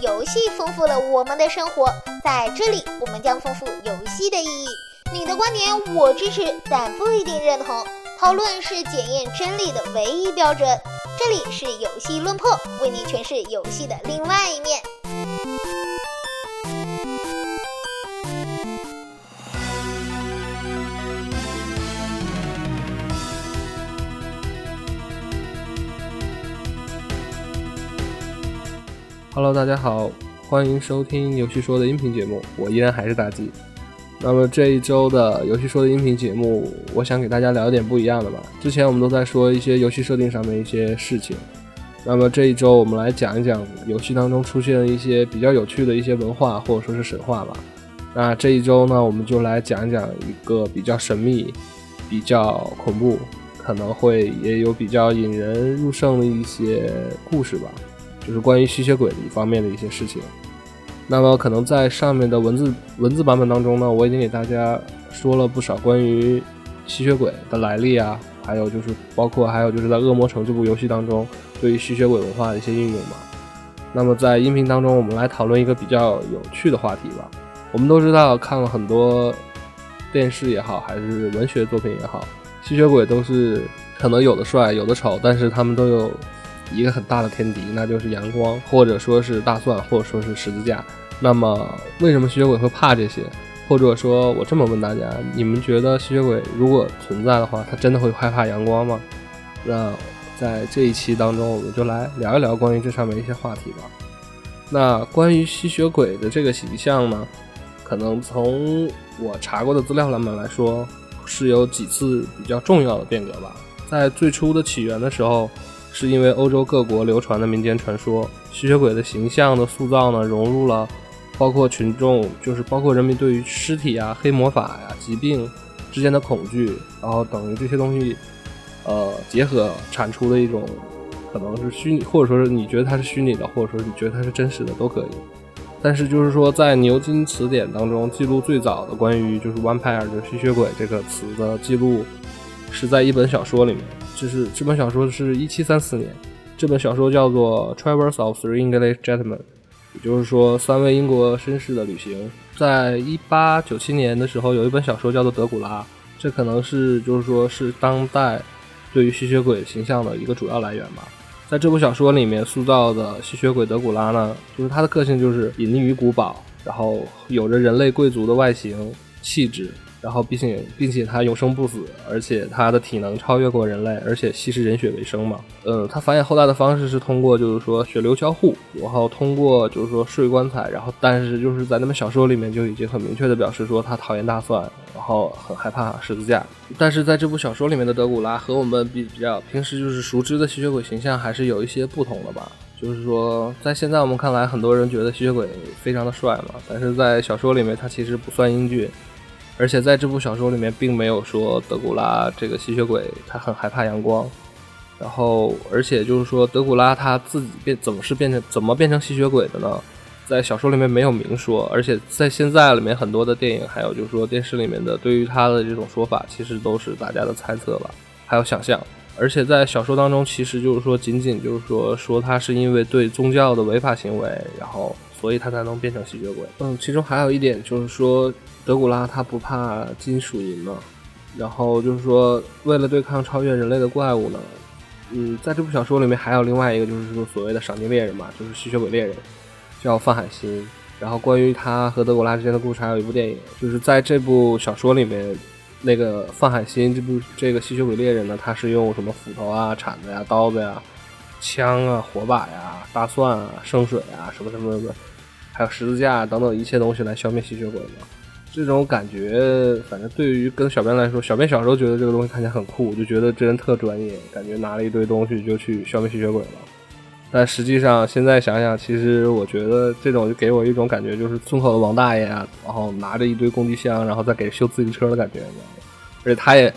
游戏丰富了我们的生活，在这里我们将丰富游戏的意义。你的观点我支持，但不一定认同。讨论是检验真理的唯一标准。这里是游戏论破，为你诠释游戏的另外一面。Hello，大家好，欢迎收听游戏说的音频节目，我依然还是大 G。那么这一周的游戏说的音频节目，我想给大家聊点不一样的吧。之前我们都在说一些游戏设定上面一些事情，那么这一周我们来讲一讲游戏当中出现的一些比较有趣的一些文化或者说是神话吧。那这一周呢，我们就来讲一讲一个比较神秘、比较恐怖，可能会也有比较引人入胜的一些故事吧。就是关于吸血鬼的一方面的一些事情。那么可能在上面的文字文字版本当中呢，我已经给大家说了不少关于吸血鬼的来历啊，还有就是包括还有就是在《恶魔城》这部游戏当中对于吸血鬼文化的一些应用嘛。那么在音频当中，我们来讨论一个比较有趣的话题吧。我们都知道，看了很多电视也好，还是文学作品也好，吸血鬼都是可能有的帅，有的丑，但是他们都有。一个很大的天敌，那就是阳光，或者说是大蒜，或者说是十字架。那么，为什么吸血鬼会怕这些？或者说我这么问大家：你们觉得吸血鬼如果存在的话，他真的会害怕阳光吗？那在这一期当中，我们就来聊一聊关于这上面一些话题吧。那关于吸血鬼的这个形象呢，可能从我查过的资料上面来说，是有几次比较重要的变革吧。在最初的起源的时候。是因为欧洲各国流传的民间传说，吸血鬼的形象的塑造呢，融入了包括群众，就是包括人民对于尸体啊、黑魔法呀、疾病之间的恐惧，然后等于这些东西，呃，结合产出的一种，可能是虚拟，或者说是你觉得它是虚拟的，或者说你觉得它是真实的都可以。但是就是说，在牛津词典当中记录最早的关于就是 vampire 就吸血鬼这个词的记录，是在一本小说里面。就是这本小说是一七三四年，这本小说叫做《Travels of Three English Gentlemen》，也就是说三位英国绅士的旅行。在一八九七年的时候，有一本小说叫做《德古拉》，这可能是就是说是当代对于吸血鬼形象的一个主要来源吧。在这部小说里面塑造的吸血鬼德古拉呢，就是他的个性就是隐匿于古堡，然后有着人类贵族的外形气质。然后，并且，并且他永生不死，而且他的体能超越过人类，而且吸食人血为生嘛。嗯，他繁衍后代的方式是通过，就是说血流交互，然后通过就是说睡棺材，然后但是就是在那本小说里面就已经很明确的表示说他讨厌大蒜，然后很害怕十字架。但是在这部小说里面的德古拉和我们比比较平时就是熟知的吸血鬼形象还是有一些不同的吧。就是说，在现在我们看来，很多人觉得吸血鬼非常的帅嘛，但是在小说里面他其实不算英俊。而且在这部小说里面，并没有说德古拉这个吸血鬼他很害怕阳光，然后而且就是说德古拉他自己变怎么是变成怎么变成吸血鬼的呢？在小说里面没有明说，而且在现在里面很多的电影还有就是说电视里面的对于他的这种说法，其实都是大家的猜测吧，还有想象。而且在小说当中，其实就是说仅仅就是说说他是因为对宗教的违法行为，然后所以他才能变成吸血鬼。嗯，其中还有一点就是说。德古拉他不怕金属银嘛，然后就是说，为了对抗超越人类的怪物呢，嗯，在这部小说里面还有另外一个就是说所谓的赏金猎人嘛，就是吸血鬼猎人，叫范海辛。然后关于他和德古拉之间的故事还有一部电影，就是在这部小说里面，那个范海辛这部这个吸血鬼猎人呢，他是用什么斧头啊、铲子呀、刀子呀、枪啊、火把呀、大蒜啊、圣水啊什么什么什么，还有十字架等等一切东西来消灭吸血鬼的。这种感觉，反正对于跟小编来说，小编小时候觉得这个东西看起来很酷，就觉得这人特专业，感觉拿了一堆东西就去消灭吸血鬼了。但实际上现在想想，其实我觉得这种就给我一种感觉，就是村口的王大爷啊，然后拿着一堆工具箱，然后再给修自行车的感觉。而且他也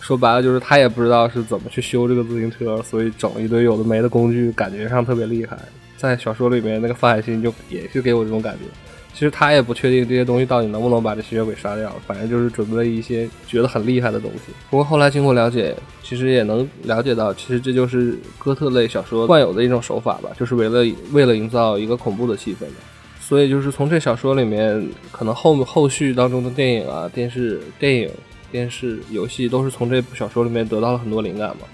说白了，就是他也不知道是怎么去修这个自行车，所以整一堆有的没的工具，感觉上特别厉害。在小说里面，那个范海辛就也是给我这种感觉。其实他也不确定这些东西到底能不能把这吸血鬼杀掉，反正就是准备了一些觉得很厉害的东西。不过后来经过了解，其实也能了解到，其实这就是哥特类小说惯有的一种手法吧，就是为了为了营造一个恐怖的气氛的。所以就是从这小说里面，可能后后续当中的电影啊、电视、电影、电视、游戏都是从这部小说里面得到了很多灵感嘛。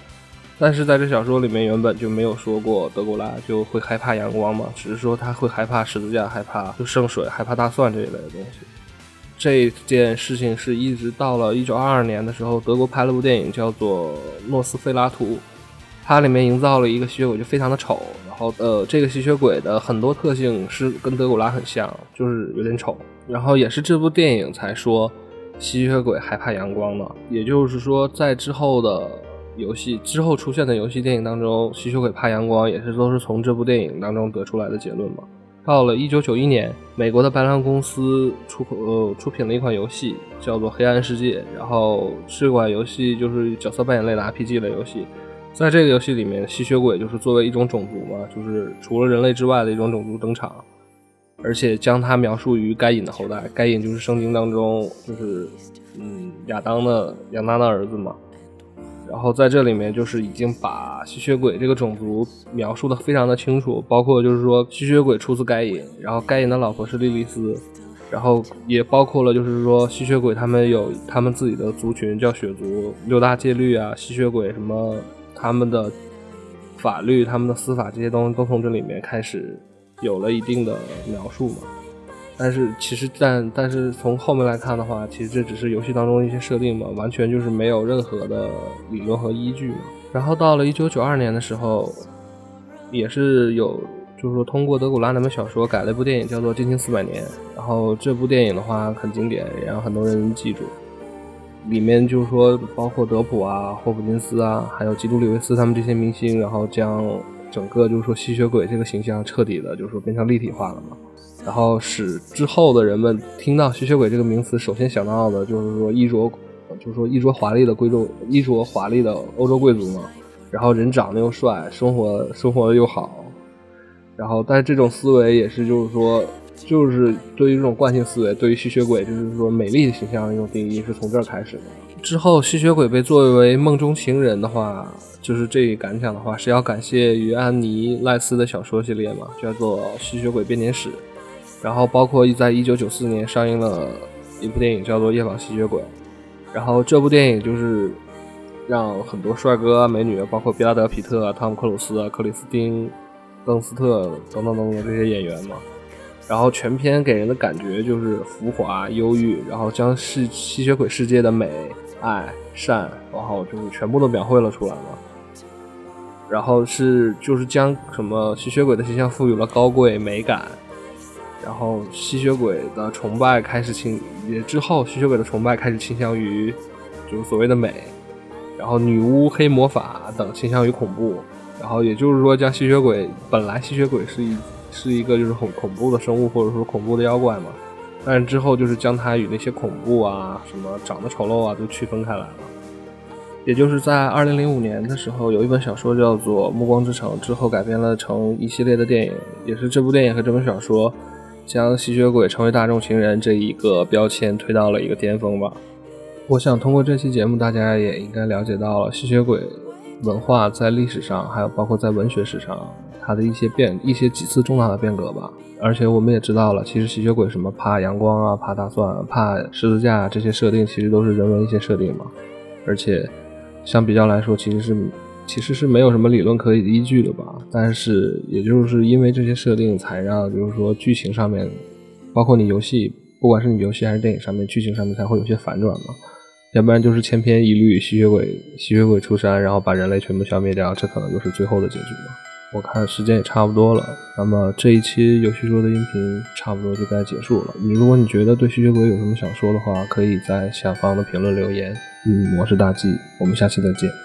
但是在这小说里面原本就没有说过德古拉就会害怕阳光嘛，只是说他会害怕十字架、害怕就圣水、害怕大蒜这一类的东西。这件事情是一直到了一九二二年的时候，德国拍了部电影叫做《诺斯菲拉图》，它里面营造了一个吸血鬼就非常的丑，然后呃这个吸血鬼的很多特性是跟德古拉很像，就是有点丑。然后也是这部电影才说吸血鬼害怕阳光的，也就是说在之后的。游戏之后出现的游戏电影当中，吸血鬼怕阳光也是都是从这部电影当中得出来的结论嘛。到了一九九一年，美国的白狼公司出呃出品了一款游戏，叫做《黑暗世界》，然后这款游戏就是角色扮演类的 RPG 类游戏。在这个游戏里面，吸血鬼就是作为一种种族嘛，就是除了人类之外的一种种族登场，而且将它描述于该隐的后代。该隐就是圣经当中就是嗯亚当的亚当的儿子嘛。然后在这里面就是已经把吸血鬼这个种族描述的非常的清楚，包括就是说吸血鬼出自该隐，然后该隐的老婆是莉莉丝，然后也包括了就是说吸血鬼他们有他们自己的族群叫血族，六大戒律啊，吸血鬼什么他们的法律、他们的司法这些东西都从这里面开始有了一定的描述嘛。但是其实，但但是从后面来看的话，其实这只是游戏当中一些设定嘛，完全就是没有任何的理论和依据嘛。然后到了一九九二年的时候，也是有，就是说通过德古拉那本小说改了一部电影，叫做《进行四百年》。然后这部电影的话很经典，也让很多人记住。里面就是说，包括德普啊、霍普金斯啊，还有基督里维斯他们这些明星，然后将整个就是说吸血鬼这个形象彻底的，就是说变成立体化了嘛。然后使之后的人们听到吸血鬼这个名词，首先想到的就是说衣着，就是说衣着华丽的贵族，衣着华丽的欧洲贵族嘛。然后人长得又帅，生活生活的又好。然后，但是这种思维也是就是说，就是对于这种惯性思维，对于吸血鬼就是说美丽的形象的一种定义，是从这儿开始的。之后，吸血鬼被作为梦中情人的话，就是这一感想的话，是要感谢于安妮赖斯的小说系列嘛，叫做《吸血鬼编年史》。然后包括在一九九四年上映了一部电影叫做《夜访吸血鬼》，然后这部电影就是让很多帅哥、美女，包括比拉德·皮特、汤姆·克鲁斯、克里斯汀·邓斯特等等等等这些演员嘛，然后全片给人的感觉就是浮华、忧郁，然后将吸吸血鬼世界的美、爱、善，然后就是全部都描绘了出来嘛。然后是就是将什么吸血鬼的形象赋予了高贵美感。然后吸血鬼的崇拜开始倾，也之后吸血鬼的崇拜开始倾向于，就是所谓的美，然后女巫、黑魔法等倾向于恐怖，然后也就是说将吸血鬼本来吸血鬼是一是一个就是很恐怖的生物或者说恐怖的妖怪嘛，但是之后就是将它与那些恐怖啊什么长得丑陋啊都区分开来了，也就是在二零零五年的时候有一本小说叫做《暮光之城》，之后改编了成一系列的电影，也是这部电影和这本小说。将吸血鬼成为大众情人这一个标签推到了一个巅峰吧。我想通过这期节目，大家也应该了解到了吸血鬼文化在历史上，还有包括在文学史上，它的一些变一些几次重大的变革吧。而且我们也知道了，其实吸血鬼什么怕阳光啊、怕大蒜、怕十字架这些设定，其实都是人为一些设定嘛。而且相比较来说，其实是。其实是没有什么理论可以依据的吧，但是也就是因为这些设定，才让就是说剧情上面，包括你游戏，不管是你游戏还是电影上面，剧情上面才会有些反转嘛，要不然就是千篇一律，吸血鬼吸血鬼出山，然后把人类全部消灭掉，这可能就是最后的结局嘛。我看时间也差不多了，那么这一期游戏桌的音频差不多就该结束了。你如果你觉得对吸血鬼有什么想说的话，可以在下方的评论留言。嗯，我是大 G，我们下期再见。